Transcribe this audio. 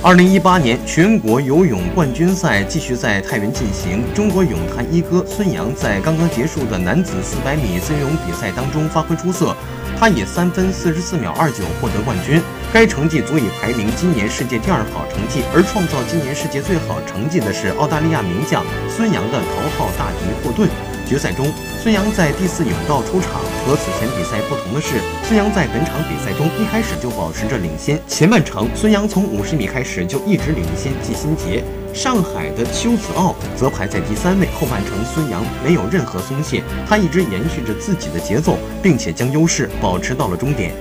二零一八年全国游泳冠军赛继续在太原进行。中国泳坛一哥孙杨在刚刚结束的男子四百米自由泳比赛当中发挥出色，他以三分四十四秒二九获得冠军，该成绩足以排名今年世界第二好成绩。而创造今年世界最好成绩的是澳大利亚名将孙杨的头号大敌霍顿。决赛中，孙杨在第四泳道出场。和此前比赛不同的是，孙杨在本场比赛中一开始就保持着领先。前半程，孙杨从五十米开始就一直领先季新杰，上海的邱子傲则排在第三位。后半程，孙杨没有任何松懈，他一直延续着自己的节奏，并且将优势保持到了终点。